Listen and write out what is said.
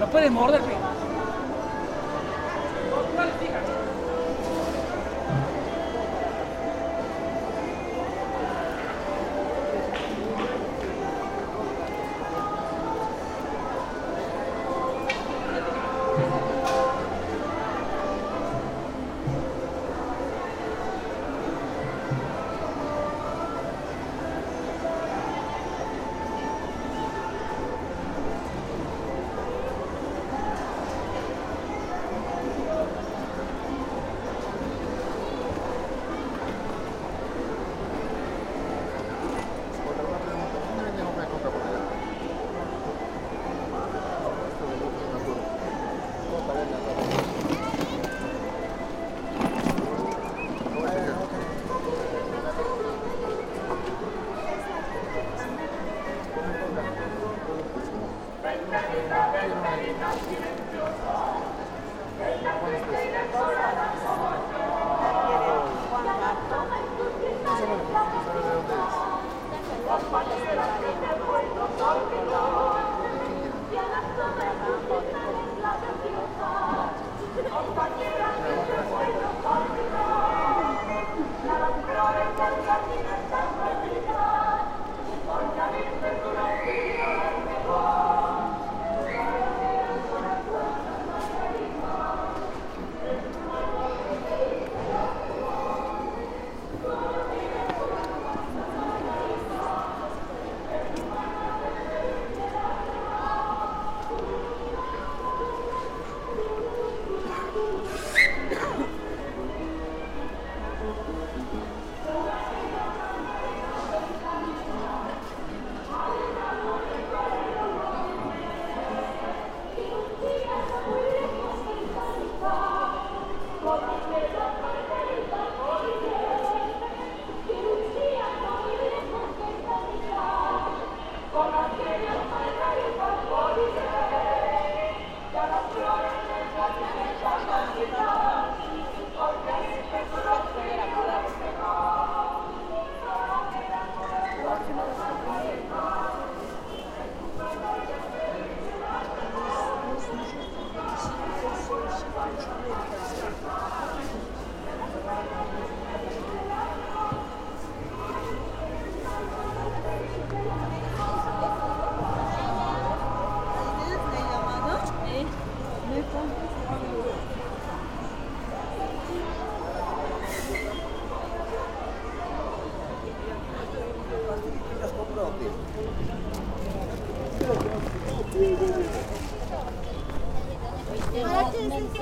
va puedes morder, Buenas Gracias.